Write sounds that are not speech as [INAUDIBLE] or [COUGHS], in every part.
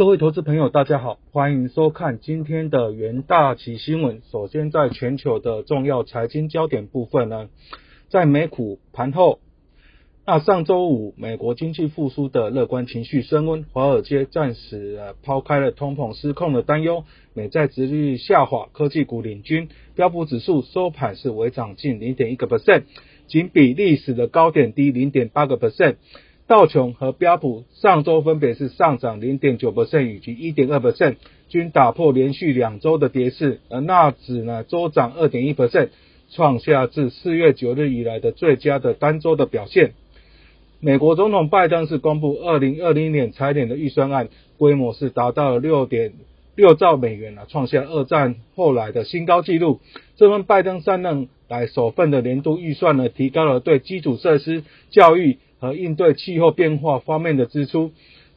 各位投资朋友，大家好，欢迎收看今天的元大旗新闻。首先，在全球的重要财经焦点部分呢，在美股盘后，那上周五美国经济复苏的乐观情绪升温，华尔街暂时抛开了通膨失控的担忧，美债殖利率下滑，科技股领军，标普指数收盘是微涨近零点一个 percent，仅比历史的高点低零点八个 percent。道琼和标普上周分别是上涨零点九 percent 以及一点二 percent，均打破连续两周的跌势，而纳指呢周涨二点一 percent，创下自四月九日以来的最佳的单周的表现。美国总统拜登是公布二零二零年财年的预算案，规模是达到了六点六兆美元啊，创下二战后来的新高纪录。这份拜登上任来首份的年度预算呢，提高了对基础设施、教育。和应对气候变化方面的支出，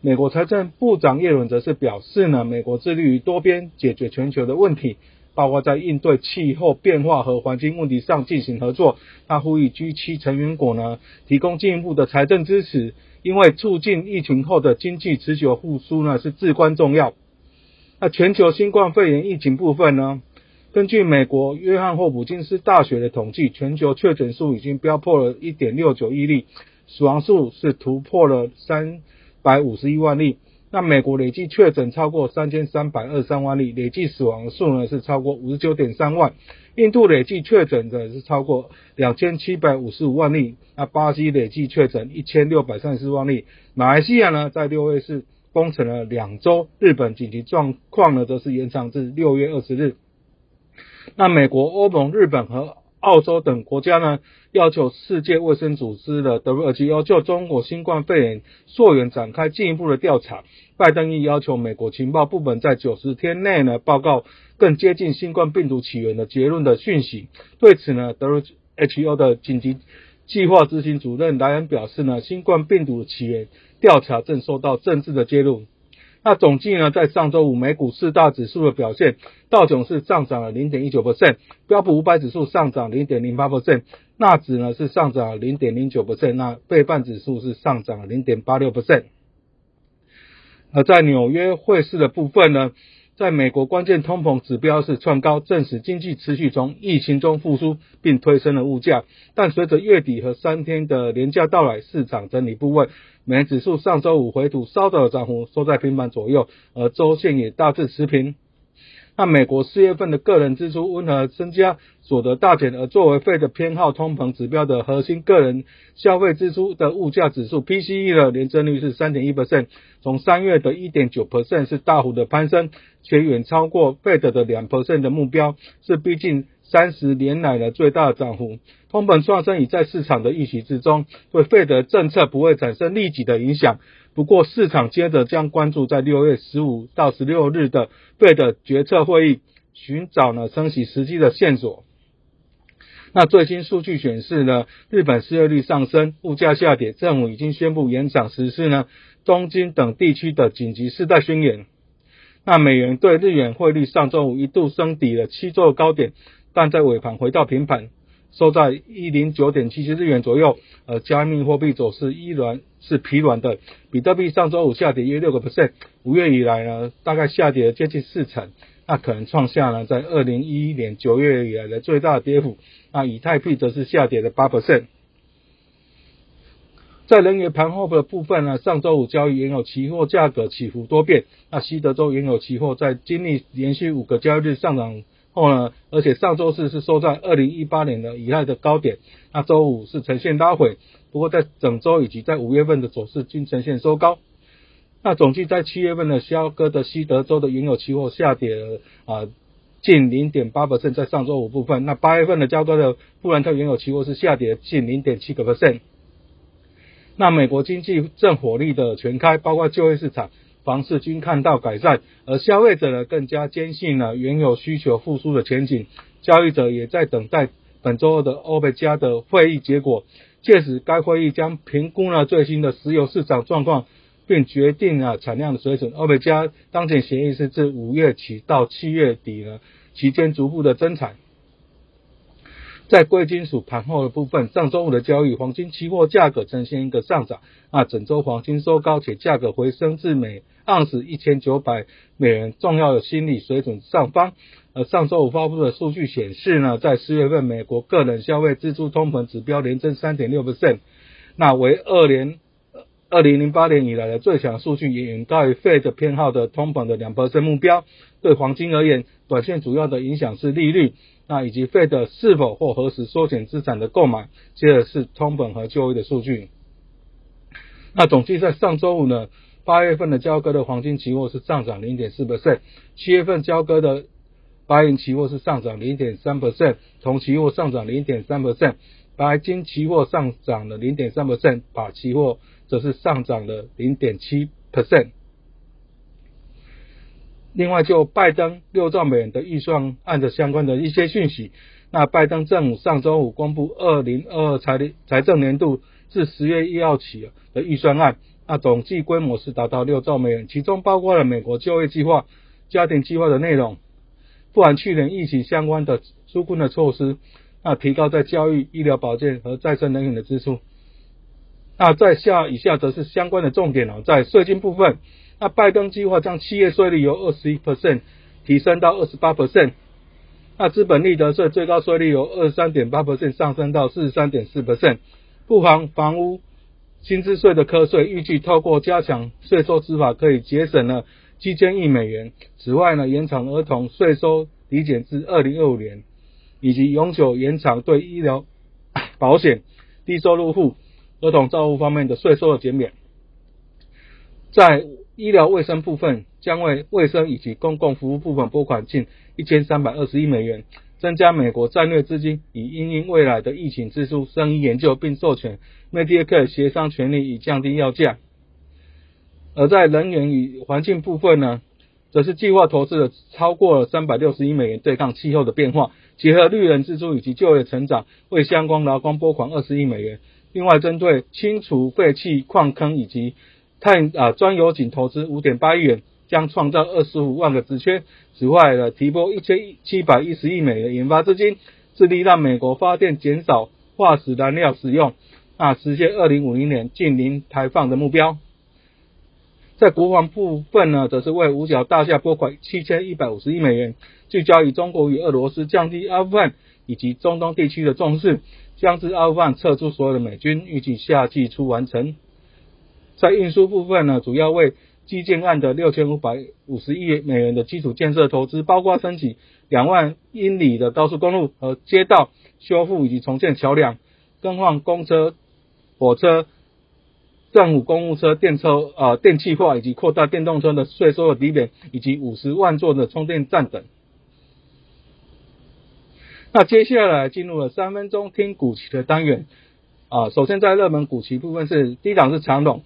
美国财政部长耶伦则是表示呢，美国致力于多边解决全球的问题，包括在应对气候变化和环境问题上进行合作。他呼吁 G7 成员国呢提供进一步的财政支持，因为促进疫情后的经济持久复苏呢是至关重要。那全球新冠肺炎疫情部分呢，根据美国约翰霍普金斯大学的统计，全球确诊数已经飙破了1.69亿例。死亡数是突破了三百五十一万例，那美国累计确诊超过三千三百二十三万例，累计死亡数呢是超过五十九点三万。印度累计确诊的是超过两千七百五十五万例，那巴西累计确诊一千六百三十四万例。马来西亚呢在六月是封城了两周，日本紧急状况呢则是延长至六月二十日。那美国、欧盟、日本和澳洲等国家呢，要求世界卫生组织的 WHO 就中国新冠肺炎溯源展开进一步的调查。拜登亦要求美国情报部门在九十天内呢报告更接近新冠病毒起源的结论的讯息。对此呢，WHO 的紧急计划执行主任莱恩表示呢，新冠病毒起源调查正受到政治的介入。那总计呢，在上周五美股四大指数的表现，道琼是上涨了零点一九 percent，标普五百指数上涨零点零八 percent，纳指呢是上涨零点零九 percent，那费半指数是上涨零点八六 percent。而在纽约汇市的部分呢？在美国，关键通膨指标是创高，证实经济持续从疫情中复苏，并推升了物价。但随着月底和三天的年假到来，市场整理部位，美元指数上周五回吐稍早的涨幅，收在平板左右，而周线也大致持平。那美国四月份的个人支出温和增加，所得大减，而作为费的偏好通膨指标的核心个人消费支出的物价指数 PCE 的年增率是三点一 percent，从三月的一点九 percent 是大幅的攀升，且远超过费德的两 percent 的目标，是逼近三十年来的最大的涨幅。通膨上升已在市场的预期之中，对费的政策不会产生立即的影响。不过，市场接着将关注在六月十五到十六日的费的决策会议，寻找呢升息时机的线索。那最新数据显示呢，日本失业率上升，物价下跌，政府已经宣布延长实施呢东京等地区的紧急事态宣言。那美元对日元汇率上周五一度升抵了七周高点，但在尾盘回到平盘。收在一零九点七七日元左右，呃，加密货币走势依然是疲软的。比特币上周五下跌约六个 percent，五月以来呢，大概下跌了接近四成，那可能创下了在二零一一年九月以来的最大跌幅。那以太币则是下跌了八 percent。在能源盘后的部分呢，上周五交易原油期货价格起伏多变。那西德州原油期货在经历连续五个交易日上涨。后呢？而且上周四是收在二零一八年的以来的高点，那周五是呈现拉回，不过在整周以及在五月份的走势均呈现收高。那总计在七月份的肖哥的西德州的原油期货下跌了啊近零点八 percent，在上周五部分。那八月份的交割的布兰特原油期货是下跌近零点七个 percent。那美国经济正火力的全开，包括就业市场。房市均看到改善，而消费者呢更加坚信了原有需求复苏的前景。交易者也在等待本周二的欧佩加的会议结果，届时该会议将评估了最新的石油市场状况，并决定了产量的水准。欧佩加当前协议是自五月起到七月底呢期间逐步的增产。在贵金属盘后的部分，上周五的交易，黄金期货价格呈现一个上涨，啊，整周黄金收高，且价格回升至每盎司一千九百美元重要的心理水准上方。而上周五发布的数据显示呢，在四月份美国个人消费支出通膨指标连增三点六 percent，那为二年二零零八年以来的最强数据，也远高于 Fed 偏好的通膨的两 percent 目标。对黄金而言，短线主要的影响是利率。那以及 Fed 是否或何时缩减资产的购买，接着是通膨和就业的数据。那总计在上周五呢，八月份的交割的黄金期货是上涨零点四 percent，七月份交割的白银期货是上涨零点三 percent，铜期货上涨零点三 percent，白金期货上涨了零点三 percent，把期货则是上涨了零点七 percent。另外，就拜登六兆美元的预算案的相关的一些讯息，那拜登政府上周五公布二零二二财财政年度至十月一号起的预算案，那总计规模是达到六兆美元，其中包括了美国就业计划、家庭计划的内容，不含去年疫情相关的纾困的措施，那提高在教育、医疗保健和再生能源的支出。那在下以下则是相关的重点哦，在税金部分。那拜登计划将企业税率由二十一 percent 提升到二十八 percent，那资本利得税最高税率由二十三点八 percent 上升到四十三点四 percent，不含房屋薪资税的课税，预计透过加强税收执法可以节省了七千亿美元。此外呢，延长儿童税收抵减至二零二五年，以及永久延长对医疗 [COUGHS] 保险低收入户儿童照护方面的税收的减免，在。医疗卫生部分将为卫生以及公共服务部分拨款近一千三百二十亿美元，增加美国战略资金，以因应未来的疫情支出、生医研究，并授权 Medicare 协商权利以降低药价。而在能源与环境部分呢，则是计划投资了超过三百六十亿美元对抗气候的变化，结合绿人支出以及就业成长，为相关劳工拨款二十亿美元。另外，针对清除废弃矿坑以及碳啊，专油井投资五点八亿元，将创造二十五万个职缺。此外呢，提拨一千七百一十亿美元研发资金，致力让美国发电减少化石燃料使用，啊，实现二零五零年近零排放的目标。在国防部分呢，则是为五角大厦拨款七千一百五十亿美元，聚焦于中国与俄罗斯降低阿富汗以及中东地区的重视，将至阿富汗撤出所有的美军，预计夏季初完成。在运输部分呢，主要为基建案的六千五百五十亿美元的基础建设投资，包括升级两万英里的高速公路和街道修复以及重建桥梁，更换公车、火车、政府公务车、电车啊电气化以及扩大电动车的税收的底点，以及五十万座的充电站等。那接下来进入了三分钟听股期的单元啊，首先在热门股期部分是低档是长龙。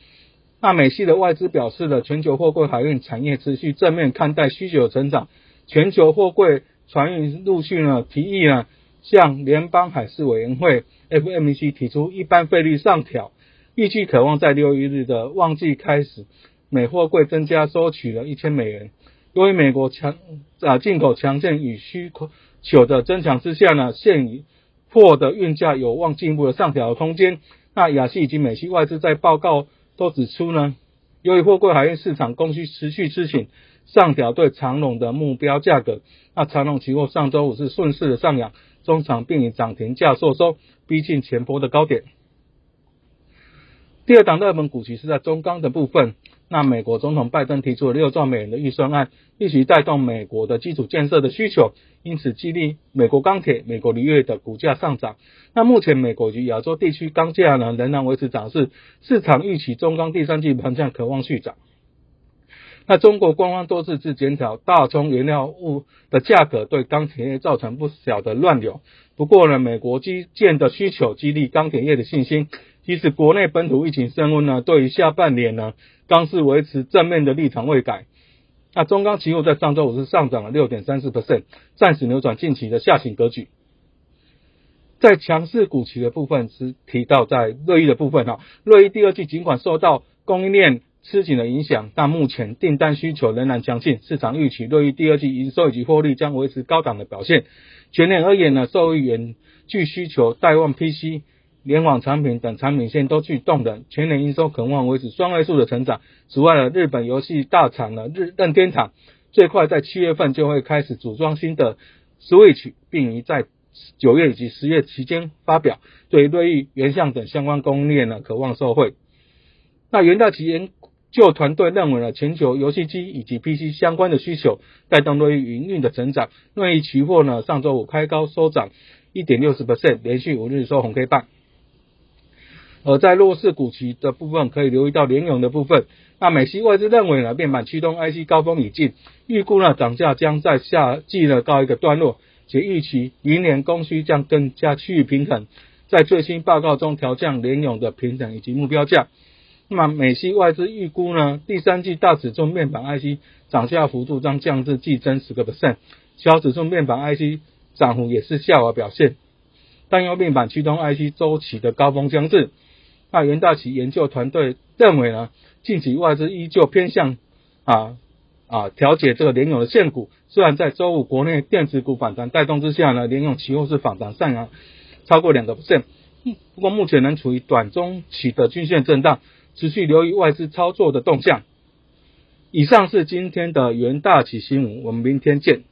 那美系的外资表示了，全球货柜海运产业持续正面看待需求成长，全球货柜船运陆续呢提议呢向联邦海事委员会 FMC 提出一般费率上调，预计渴望在六一日的旺季开始，美货柜增加收取了一千美元。由于美国强啊进口强劲与需求的增强之下呢，现货的运价有望进一步的上调空间。那亚系以及美系外资在报告。都指出呢，由于货柜海运市场供需持续吃紧，上调对长龙的目标价格。那长龙期货上周五是顺势的上扬，中场并以涨停价收收，逼近前波的高点。第二档热门股期是在中钢的部分。那美国总统拜登提出了六兆美元的预算案，一起带动美国的基础建设的需求，因此激励美国钢铁、美国铝业的股价上涨。那目前美国及亚洲地区钢价呢仍然维持涨势，市场预期中钢第三季盘价渴望续涨。那中国官方多次自检讨大宗原料物的价格，对钢铁业造成不小的乱流。不过呢，美国基建的需求激励钢铁业的信心。即使国内本土疫情升温呢，对于下半年呢，钢市维持正面的立场未改。那中钢期货在上周五是上涨了六点三四 percent，暂时扭转近期的下行格局。在强势股期的部分是提到在瑞意的部分哈，瑞意第二季尽管受到供应链吃紧的影响，但目前订单需求仍然强劲，市场预期对于第二季营收以及获利将维持高档的表现。全年而言呢，受益远具需求带旺 PC、联网产品等产品线都具动能，全年营收可望维持双位数的成长。此外呢，日本游戏大厂呢日任天堂最快在七月份就会开始组装新的 Switch，并于在九月以及十月期间发表，对瑞昱、原相等相关供应链呢渴望受惠。那元大旗研究团队认为呢，全球游戏机以及 PC 相关的需求带动瑞昱营运的成长。瑞昱期货呢上周五开高收涨一点六十 percent，连续五日收红 K 棒。而在弱势股期的部分，可以留意到联咏的部分。那美西外资认为呢，面板驱动 IC 高峰已近，预估呢涨价将在夏季呢告一个段落。且预期明年供需将更加趋于平衡，在最新报告中调降联咏的平等以及目标价。那么美系外资预估呢，第三季大尺寸面板 IC 涨价幅度将降至季增十个 percent，小尺寸面板 IC 涨幅也是下滑表现。但由面板驱动 IC 周期的高峰将至。那元大旗研究团队认为呢，近期外资依旧偏向啊。啊，调节这个联咏的现股，虽然在周五国内电子股反弹带动之下呢，联咏期货是反弹上扬超过两个 percent，不过目前仍处于短中期的均线震荡，持续留意外资操作的动向。以上是今天的元大旗新闻，我们明天见。